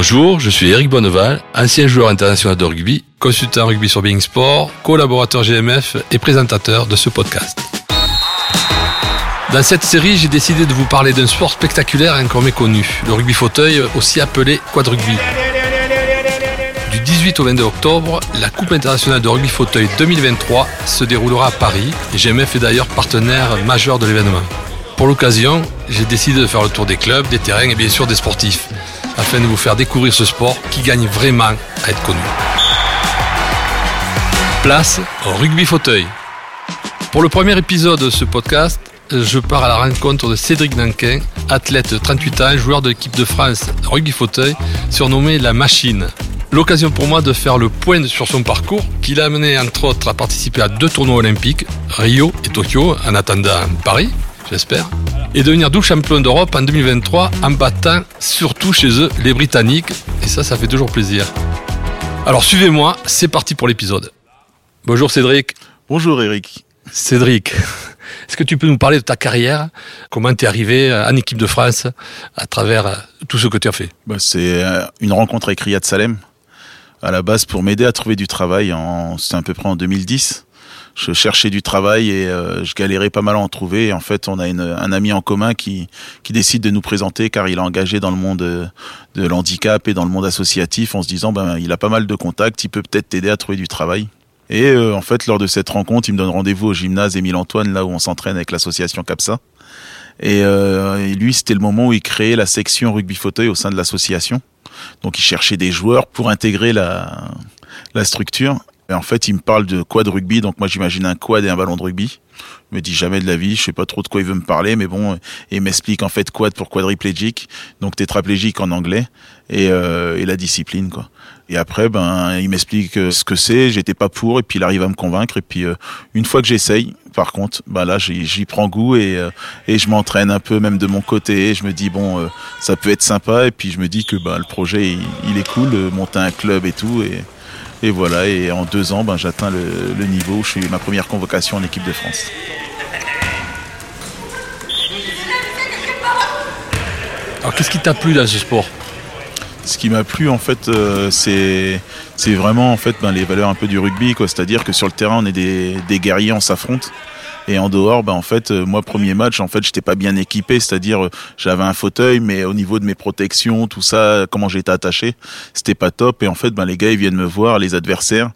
Bonjour, je suis Eric Bonneval, ancien joueur international de rugby, consultant rugby sur Being Sport, collaborateur GMF et présentateur de ce podcast. Dans cette série, j'ai décidé de vous parler d'un sport spectaculaire encore méconnu, le rugby fauteuil, aussi appelé quad rugby. Du 18 au 22 octobre, la Coupe internationale de rugby fauteuil 2023 se déroulera à Paris GMF est d'ailleurs partenaire majeur de l'événement. Pour l'occasion, j'ai décidé de faire le tour des clubs, des terrains et bien sûr des sportifs, afin de vous faire découvrir ce sport qui gagne vraiment à être connu. Place rugby fauteuil. Pour le premier épisode de ce podcast, je pars à la rencontre de Cédric Nanquin, athlète de 38 ans, joueur de l'équipe de France rugby fauteuil, surnommé la machine. L'occasion pour moi de faire le point sur son parcours, qui l'a amené entre autres à participer à deux tournois olympiques, Rio et Tokyo, en attendant Paris, j'espère, et devenir double champion d'Europe en 2023 en battant surtout chez eux les Britanniques, et ça, ça fait toujours plaisir. Alors suivez-moi, c'est parti pour l'épisode. Bonjour Cédric. Bonjour Eric. Cédric, est-ce que tu peux nous parler de ta carrière? Comment tu es arrivé en équipe de France à travers tout ce que tu as fait? Bah, C'est euh, une rencontre avec Riyad Salem, à la base pour m'aider à trouver du travail, en... c'était à peu près en 2010 je cherchais du travail et euh, je galérais pas mal à en trouver. En fait, on a une, un ami en commun qui, qui décide de nous présenter car il est engagé dans le monde de, de l'handicap et dans le monde associatif en se disant ben il a pas mal de contacts, il peut peut-être t'aider à trouver du travail. Et euh, en fait, lors de cette rencontre, il me donne rendez-vous au gymnase Émile Antoine, là où on s'entraîne avec l'association CAPSA. Et, euh, et lui, c'était le moment où il créait la section rugby fauteuil au sein de l'association. Donc, il cherchait des joueurs pour intégrer la, la structure. Et en fait, il me parle de quad rugby, donc moi j'imagine un quad et un ballon de rugby. Il me dit jamais de la vie, je sais pas trop de quoi il veut me parler, mais bon, et il m'explique en fait quad pour quadriplégique, donc tétraplégique en anglais, et, euh, et la discipline quoi. Et après, ben, il m'explique euh, ce que c'est. J'étais pas pour, et puis il arrive à me convaincre. Et puis euh, une fois que j'essaye, par contre, ben là, j'y prends goût et, euh, et je m'entraîne un peu même de mon côté. Je me dis bon, euh, ça peut être sympa. Et puis je me dis que ben le projet, il, est cool, monter un club et tout. Et, et voilà. Et en deux ans, ben j'atteins le, le niveau. Où je suis ma première convocation en équipe de France. Alors qu'est-ce qui t'a plu dans ce sport? Ce qui m'a plu en fait euh, c'est c'est vraiment en fait ben, les valeurs un peu du rugby quoi c'est-à-dire que sur le terrain on est des, des guerriers on s'affronte et en dehors ben en fait euh, moi premier match en fait j'étais pas bien équipé c'est-à-dire euh, j'avais un fauteuil mais au niveau de mes protections tout ça comment j'étais attaché c'était pas top et en fait ben les gars ils viennent me voir les adversaires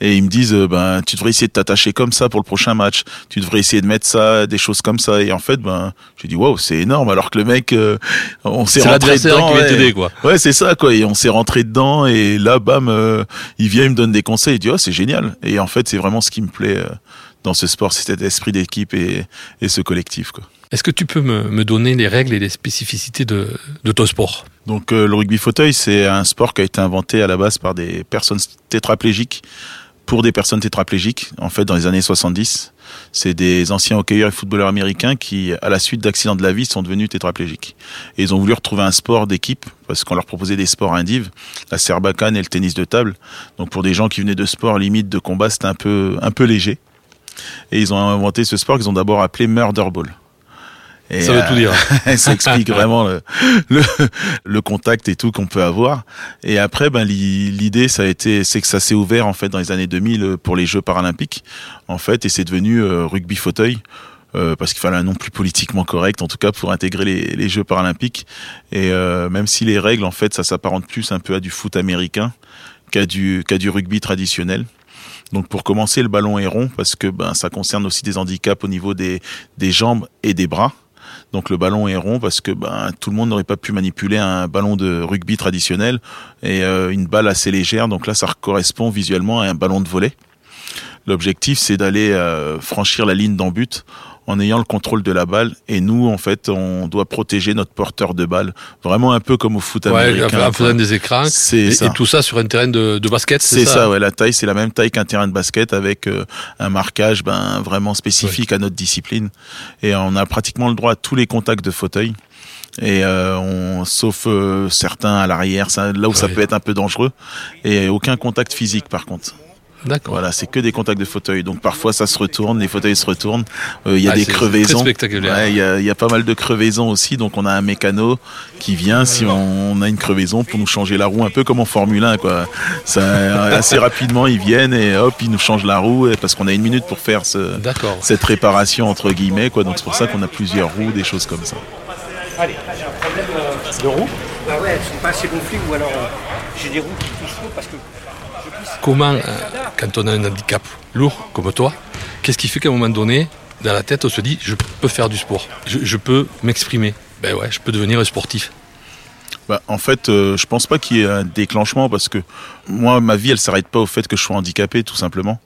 et ils me disent euh, ben tu devrais essayer de t'attacher comme ça pour le prochain match tu devrais essayer de mettre ça des choses comme ça et en fait ben j'ai dit waouh c'est énorme alors que le mec euh, on s'est rentré dedans qui ouais. quoi. Ouais, c'est ça, quoi. Et on s'est rentré dedans, et là, bam, euh, il vient, il me donne des conseils, il dit, oh, c'est génial. Et en fait, c'est vraiment ce qui me plaît euh, dans ce sport, c'est cet esprit d'équipe et, et ce collectif, quoi. Est-ce que tu peux me, me donner les règles et les spécificités de, de ton sport? Donc, euh, le rugby fauteuil, c'est un sport qui a été inventé à la base par des personnes tétraplégiques pour des personnes tétraplégiques, en fait, dans les années 70. C'est des anciens hockeyeurs et footballeurs américains qui, à la suite d'accidents de la vie, sont devenus tétraplégiques. Et ils ont voulu retrouver un sport d'équipe, parce qu'on leur proposait des sports indives, la serbacane et le tennis de table. Donc pour des gens qui venaient de sports limite de combat, c'était un peu, un peu léger. Et ils ont inventé ce sport qu'ils ont d'abord appelé Murder Ball. Et, Ça veut tout dire. ça explique vraiment le, le, le contact et tout qu'on peut avoir. Et après, ben, l'i- l'idée, ça a été, c'est que ça s'est ouvert en fait dans les années 2000 pour les Jeux paralympiques, en fait, et c'est devenu euh, rugby fauteuil. euh, parce qu'il fallait un nom plus politiquement correct, en tout cas pour intégrer les, les Jeux paralympiques. Et euh, même si les règles, en fait, ça s'apparente plus un peu à du foot américain qu'à du, qu'à du rugby traditionnel. Donc pour commencer, le ballon est rond parce que ben ça concerne aussi des handicaps au niveau des, des jambes et des bras. Donc le ballon est rond parce que ben tout le monde n'aurait pas pu manipuler un ballon de rugby traditionnel et euh, une balle assez légère. Donc là, ça correspond visuellement à un ballon de volet. L'objectif, c'est d'aller euh, franchir la ligne d'en en ayant le contrôle de la balle. Et nous, en fait, on doit protéger notre porteur de balle, vraiment un peu comme au foot Ouais, américain. en faisant des écrans. C'est Et, ça. et tout ça sur un terrain de, de basket, C'est ça, ouais. La taille, c'est la même taille qu'un terrain de basket avec euh, un marquage ben, vraiment spécifique à notre discipline. Et on a pratiquement le droit à tous les contacts de fauteuil. Et euh, on, sauf euh, certains à l'arrière, ça, là où ça Ouais. peut être un peu dangereux. Et aucun contact physique, par contre. D'accord. Voilà, c'est que des contacts de fauteuils. Donc parfois ça se retourne, les fauteuils se retournent. Euh, Il y a Ah, des crevaisons. c'est très spectaculaire. Ouais, Il y, a, il y a pas mal de crevaisons aussi. Donc on a un mécano qui vient si on, on a une crevaison pour nous changer la roue, un peu comme en Formule 1. Quoi. Ça, assez rapidement ils viennent et hop ils nous changent la roue parce qu'on a une minute pour faire ce, cette réparation entre guillemets. Quoi. Donc c'est pour ça qu'on a plusieurs roues, des choses comme ça. Allez, j'ai un problème euh, de roue. Bah ouais, elles sont pas assez gonflées ou alors euh, j'ai des roues qui poussent trop parce que. Comment, euh, quand on a un handicap lourd comme toi, qu'est-ce qui fait qu'à un moment donné, dans la tête, on se dit je peux faire du sport, je, peux m'exprimer Ben ouais, je peux devenir sportif. Bah, en fait, euh, je pense pas qu'il y ait un déclenchement parce que moi, ma vie, elle s'arrête pas au fait que je sois handicapé, tout simplement.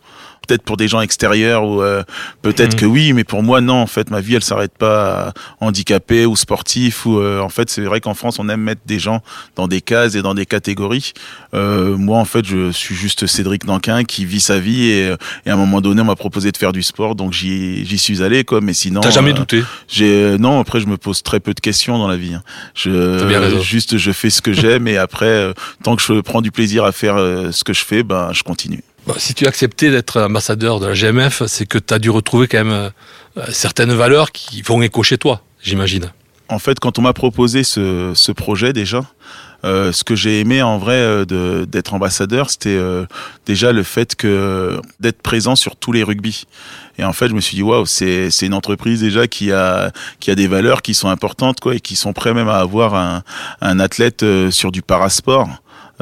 Peut-être pour des gens extérieurs ou euh, peut-être Mhm. que oui, mais pour moi non. En fait, ma vie, elle s'arrête pas à handicapé ou sportif ou euh, en fait, c'est vrai qu'en France, on aime mettre des gens dans des cases et dans des catégories. Euh, moi, en fait, je suis juste Cédric Nanquin qui vit sa vie et, euh, et à un moment donné, on m'a proposé de faire du sport, donc j'y j'y suis allé quoi. Mais sinon, T'as jamais euh, douté j'ai non après je me pose très peu de questions dans la vie. hein. Je bien juste je fais ce que j'aime et après euh, tant que je prends du plaisir à faire euh, ce que je fais, ben je continue. Bon, Si tu as accepté d'être ambassadeur de la GMF, c'est que tu as dû retrouver quand même euh, certaines valeurs qui font écho chez toi, j'imagine. En fait, quand on m'a proposé ce, projet déjà, euh, ce que j'ai aimé en vrai euh, d'être ambassadeur, c'était déjà le fait que d'être présent sur tous les rugby. Et en fait, je me suis dit waouh, c'est une entreprise déjà qui a qui a des valeurs qui sont importantes quoi et qui sont prêts même à avoir un athlète sur du parasport.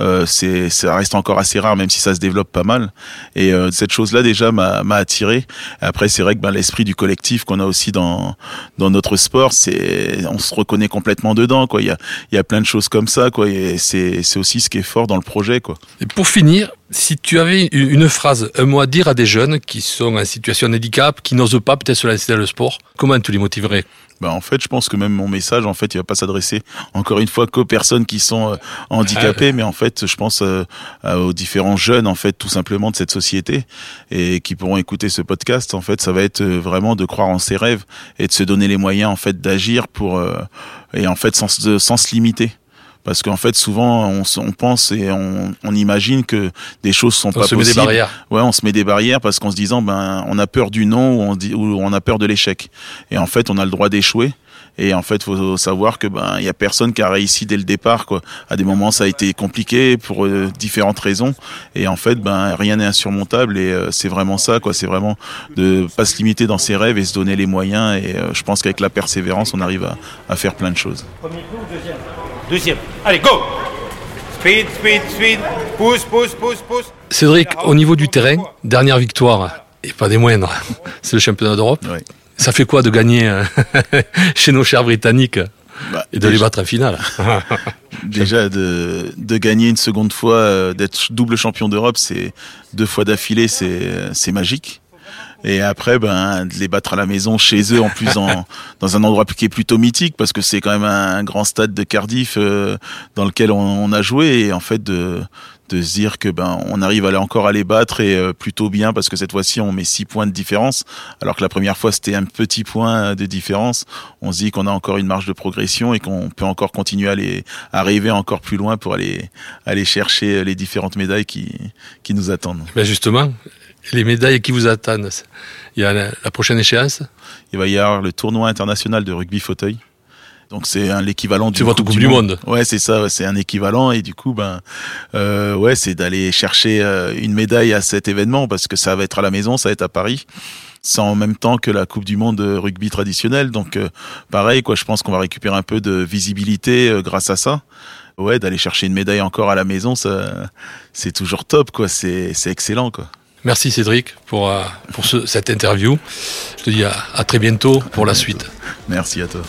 Euh, c'est ça reste encore assez rare même si ça se développe pas mal. Et euh, cette chose là déjà m'a m'a attiré. Après c'est vrai que ben, l'esprit du collectif qu'on a aussi dans dans notre sport c'est on se reconnaît complètement dedans quoi. Il y a il y a plein de choses comme ça quoi. Et c'est c'est aussi ce qui est fort dans le projet quoi. Et pour finir, si tu avais une phrase, un mot à dire à des jeunes qui sont en situation de handicap, qui n'osent pas peut-être se lancer dans le sport, comment tu les motiverais? Bah en fait, je pense que même mon message, en fait, il va pas s'adresser encore une fois qu'aux personnes qui sont euh, handicapées, mais en fait, je pense euh, aux différents jeunes, en fait, tout simplement de cette société et qui pourront écouter ce podcast. En fait, ça va être euh, vraiment de croire en ses rêves et de se donner les moyens, en fait, d'agir pour euh, et en fait sans, sans se limiter. Parce qu'en fait, souvent, on, on pense et on, on imagine que des choses sont On pas se met des possibles. barrières. Ouais, on se met des barrières parce qu'en se disant, ben, on a peur du non ou on, dit, ou on a peur de l'échec. Et en fait, on a le droit d'échouer. Et en fait, faut savoir que ben, il y a personne qui a réussi dès le départ. Quoi. À des moments, ça a été compliqué pour euh, différentes raisons. Et en fait, ben, rien n'est insurmontable. Et euh, c'est vraiment ça. Quoi. C'est vraiment de pas se limiter dans ses rêves et se donner les moyens. Et euh, je pense qu'avec la persévérance, on arrive à, à faire plein de choses. Premier clou ou deuxième? Deuxième. Allez, go Speed, speed, speed. Pousse, pousse, pousse, pousse. Cédric, au niveau du terrain, dernière victoire, et pas des moindres, c'est le championnat d'Europe. Ça fait quoi de gagner euh, chez nos chers Britanniques Bah, et de les battre en finale Déjà de, de gagner une seconde fois, euh, d'être double champion d'Europe, c'est deux fois d'affilée, c'est c'est magique. Et après, ben, de les battre à la maison chez eux, en plus en, dans un endroit qui est plutôt mythique, parce que c'est quand même un, grand stade de Cardiff euh, dans lequel on, on a joué, et en fait de de se dire que ben on arrive à aller encore à les battre et euh, plutôt bien parce que cette fois-ci on met six points de différence. Alors que la première fois c'était un petit point de différence. On se dit qu'on a encore une marge de progression et qu'on peut encore continuer à aller arriver encore plus loin pour aller aller chercher les différentes médailles qui qui nous attendent. Ben Justement, les médailles qui vous attendent, il y a la, la prochaine échéance il va y avoir le tournoi international de rugby fauteuil donc c'est l'équivalent du C'est votre Coupe du Monde. Ouais, c'est ça, ouais, c'est un équivalent et du coup ben euh, ouais, c'est d'aller chercher euh, une médaille à cet événement parce que ça va être à la maison, ça va être à Paris. C'est en même temps que la Coupe du Monde de rugby traditionnelle, donc euh, pareil quoi. Je pense qu'on va récupérer un peu de visibilité euh, grâce à ça. Ouais, d'aller chercher une médaille encore à la maison, ça, c'est toujours top quoi. C'est c'est excellent quoi. Merci Cédric pour, euh, pour ce- cette interview. Je te dis à, à très bientôt pour la suite. Merci à toi.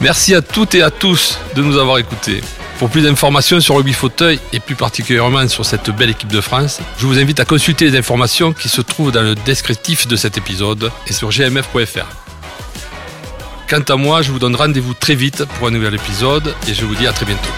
Merci à toutes et à tous de nous avoir écoutés. Pour plus d'informations sur Rugby Fauteuil et plus particulièrement sur cette belle équipe de France, je vous invite à consulter les informations qui se trouvent dans le descriptif de cet épisode et sur gmf.fr. Quant à moi, je vous donne rendez-vous très vite pour un nouvel épisode et je vous dis à très bientôt.